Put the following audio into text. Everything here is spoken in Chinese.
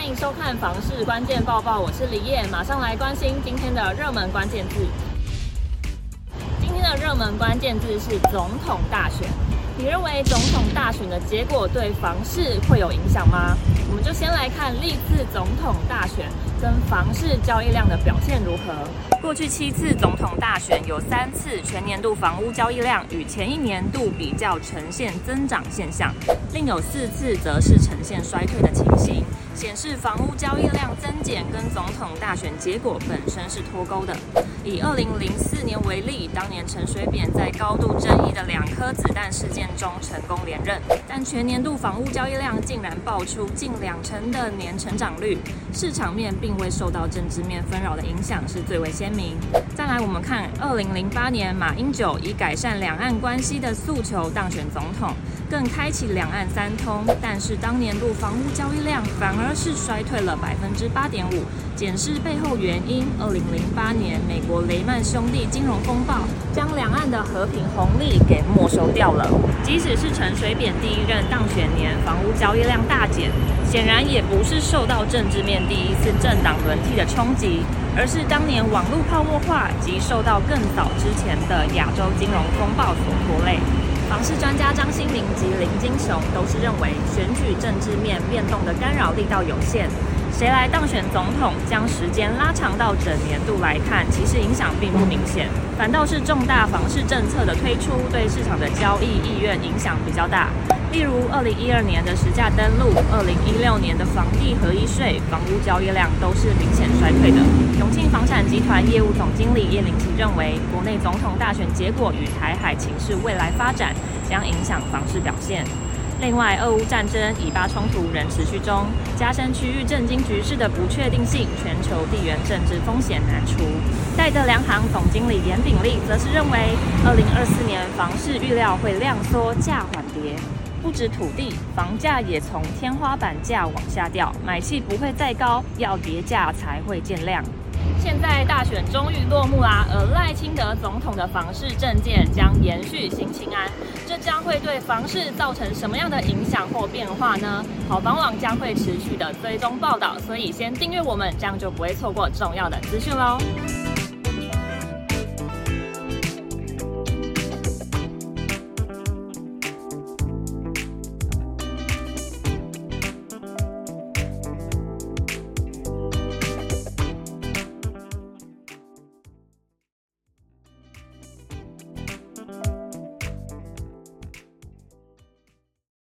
欢迎收看房市关键报报，我是李燕，马上来关心今天的热门关键字。今天的热门关键字是总统大选。你认为总统大选的结果对房市会有影响吗？我们就先来看历次总统大选跟房市交易量的表现如何。过去七次总统大选有三次全年度房屋交易量与前一年度比较呈现增长现象，另有四次则是呈现衰退的情形，显示房屋交易量增减跟总统大选结果本身是脱钩的。以二零零四年为例，当年陈水扁在高度争议的两颗子弹事件中成功连任，但全年度房屋交易量竟然爆出近两成的年成长率，市场面并未受到政治面纷扰的影响是最为鲜明。再来，我们看二零零八年马英九以改善两岸关系的诉求当选总统，更开启两岸三通，但是当年度房屋交易量反而是衰退了百分之八点五。检视背后原因，二零零八年美国雷曼兄弟金融风暴将两岸的和平红利给没收掉了。即使是陈水扁第一任当选年，房屋交易量大减，显然也不是受到政治面第一次政党轮替的冲击，而是当年网络泡沫化及受到更早之前的亚洲金融风暴所拖累。房市专家张欣霖及林金雄都是认为，选举政治面变动的干扰力道有限。谁来当选总统，将时间拉长到整年度来看，其实影响并不明显，反倒是重大房市政策的推出，对市场的交易意愿影响比较大。例如，二零一二年的实价登录，二零一六年的房地合一税，房屋交易量都是明显衰退的。永庆房产集团业务总经理叶林奇认为，国内总统大选结果与台海情势未来发展将影响房市表现。另外，俄乌战争、以巴冲突仍持续中，加深区域政经局势的不确定性，全球地缘政治风险难除。戴德梁行总经理严炳立则是认为，二零二四年房市预料会量缩价缓跌，不止土地，房价也从天花板价往下掉，买气不会再高，要跌价才会见量。现在大选终于落幕啦，而赖清德总统的房市政见将延续新清安，这将会对房市造成什么样的影响或变化呢？好房网将会持续的追踪报道，所以先订阅我们，这样就不会错过重要的资讯喽。